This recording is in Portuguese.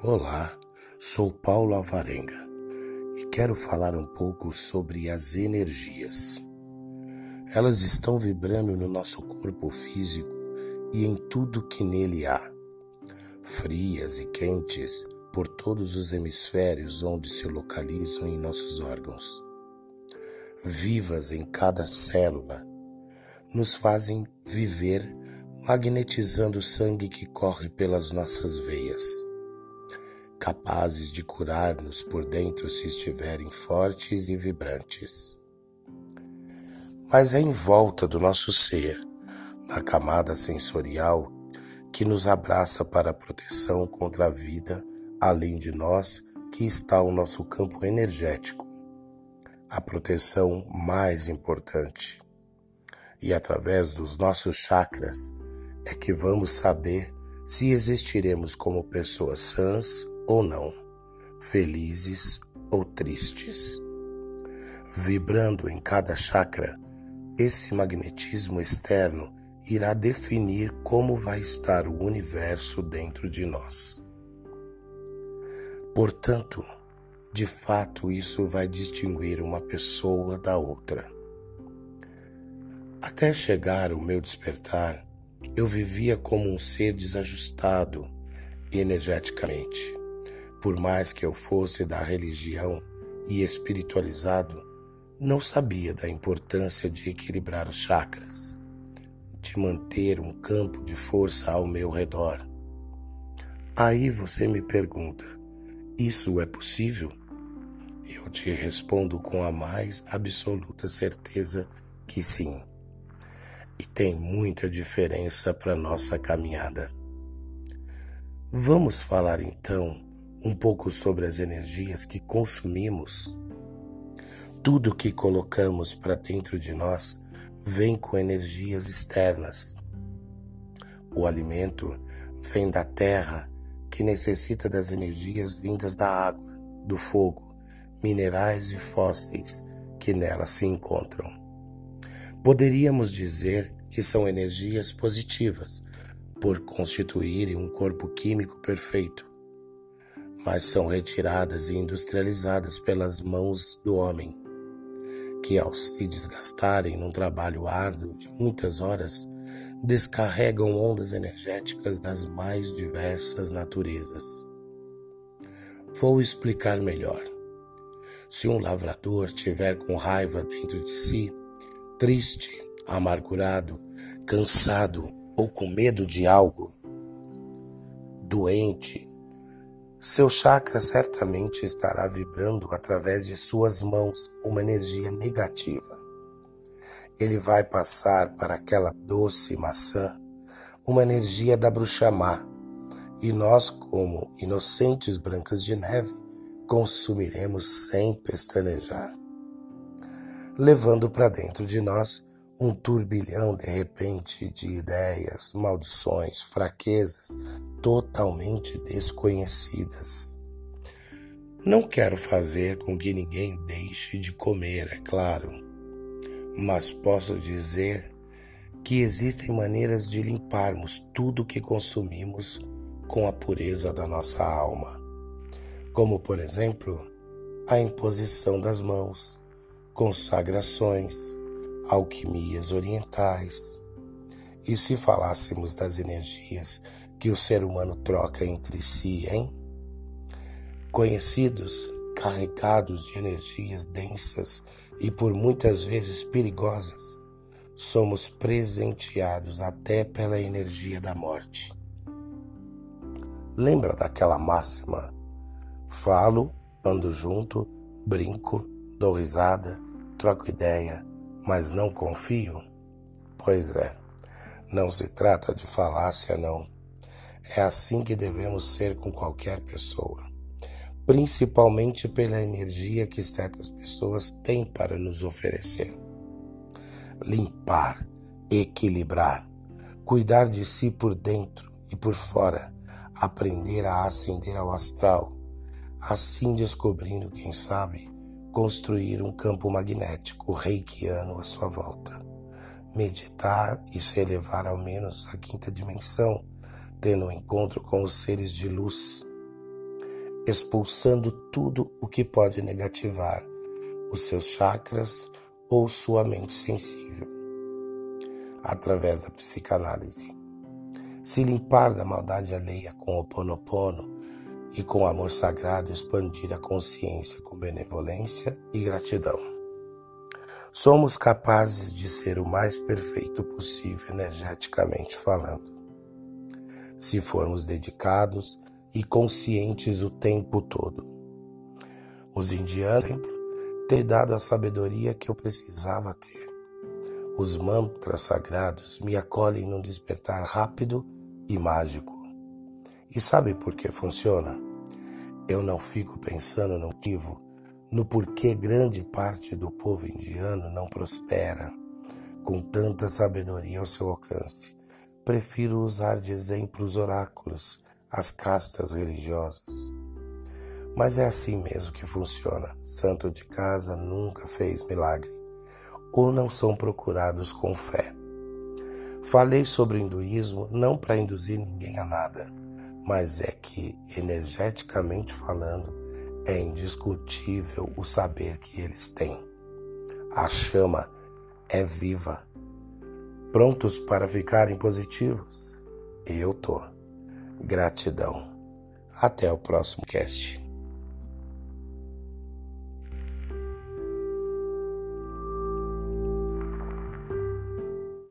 Olá, sou Paulo Alvarenga e quero falar um pouco sobre as energias. Elas estão vibrando no nosso corpo físico e em tudo que nele há, frias e quentes por todos os hemisférios onde se localizam em nossos órgãos. Vivas em cada célula, nos fazem viver magnetizando o sangue que corre pelas nossas veias, capazes de curar-nos por dentro se estiverem fortes e vibrantes. Mas é em volta do nosso ser, na camada sensorial, que nos abraça para a proteção contra a vida além de nós, que está o nosso campo energético, a proteção mais importante. E através dos nossos chakras é que vamos saber se existiremos como pessoas sãs ou não, felizes ou tristes. Vibrando em cada chakra, esse magnetismo externo irá definir como vai estar o universo dentro de nós. Portanto, de fato, isso vai distinguir uma pessoa da outra. Até chegar o meu despertar, eu vivia como um ser desajustado energeticamente. Por mais que eu fosse da religião e espiritualizado, não sabia da importância de equilibrar os chakras, de manter um campo de força ao meu redor. Aí você me pergunta: isso é possível? Eu te respondo com a mais absoluta certeza que sim. E tem muita diferença para nossa caminhada. Vamos falar então um pouco sobre as energias que consumimos. Tudo que colocamos para dentro de nós vem com energias externas. O alimento vem da terra que necessita das energias vindas da água, do fogo, minerais e fósseis que nela se encontram. Poderíamos dizer que são energias positivas, por constituírem um corpo químico perfeito, mas são retiradas e industrializadas pelas mãos do homem, que ao se desgastarem num trabalho árduo de muitas horas, descarregam ondas energéticas das mais diversas naturezas. Vou explicar melhor. Se um lavrador tiver com raiva dentro de si, triste, amargurado, cansado ou com medo de algo, doente, seu chakra certamente estará vibrando através de suas mãos uma energia negativa. Ele vai passar para aquela doce maçã uma energia da bruxa má, e nós, como inocentes brancas de neve, consumiremos sem pestanejar, levando para dentro de nós um turbilhão de repente de ideias, maldições, fraquezas totalmente desconhecidas. Não quero fazer com que ninguém deixe de comer, é claro mas posso dizer que existem maneiras de limparmos tudo que consumimos com a pureza da nossa alma, como, por exemplo, a imposição das mãos, consagrações, alquimias orientais. E se falássemos das energias que o ser humano troca entre si, hein? Conhecidos carregados de energias densas e por muitas vezes perigosas, somos presenteados até pela energia da morte. Lembra daquela máxima? Falo, ando junto, brinco, dou risada, troco ideia, mas não confio? Pois é, não se trata de falácia, não. É assim que devemos ser com qualquer pessoa principalmente pela energia que certas pessoas têm para nos oferecer. Limpar, equilibrar, cuidar de si por dentro e por fora, aprender a ascender ao astral, assim descobrindo, quem sabe, construir um campo magnético reikiano à sua volta. Meditar e se elevar ao menos à quinta dimensão, tendo um encontro com os seres de luz expulsando tudo o que pode negativar os seus chakras ou sua mente sensível, através da psicanálise. Se limpar da maldade alheia com o Ponopono e com amor sagrado expandir a consciência com benevolência e gratidão. Somos capazes de ser o mais perfeito possível energeticamente falando. Se formos dedicados e conscientes o tempo todo. Os indianos ter dado a sabedoria que eu precisava ter. Os mantras sagrados me acolhem num despertar rápido e mágico. E sabe por que funciona? Eu não fico pensando no motivo, no porquê grande parte do povo indiano não prospera com tanta sabedoria ao seu alcance. Prefiro usar de exemplos oráculos as castas religiosas. Mas é assim mesmo que funciona. Santo de casa nunca fez milagre, ou não são procurados com fé. Falei sobre o hinduísmo não para induzir ninguém a nada, mas é que, energeticamente falando, é indiscutível o saber que eles têm. A chama é viva. Prontos para ficarem positivos? Eu tô. Gratidão. Até o próximo cast.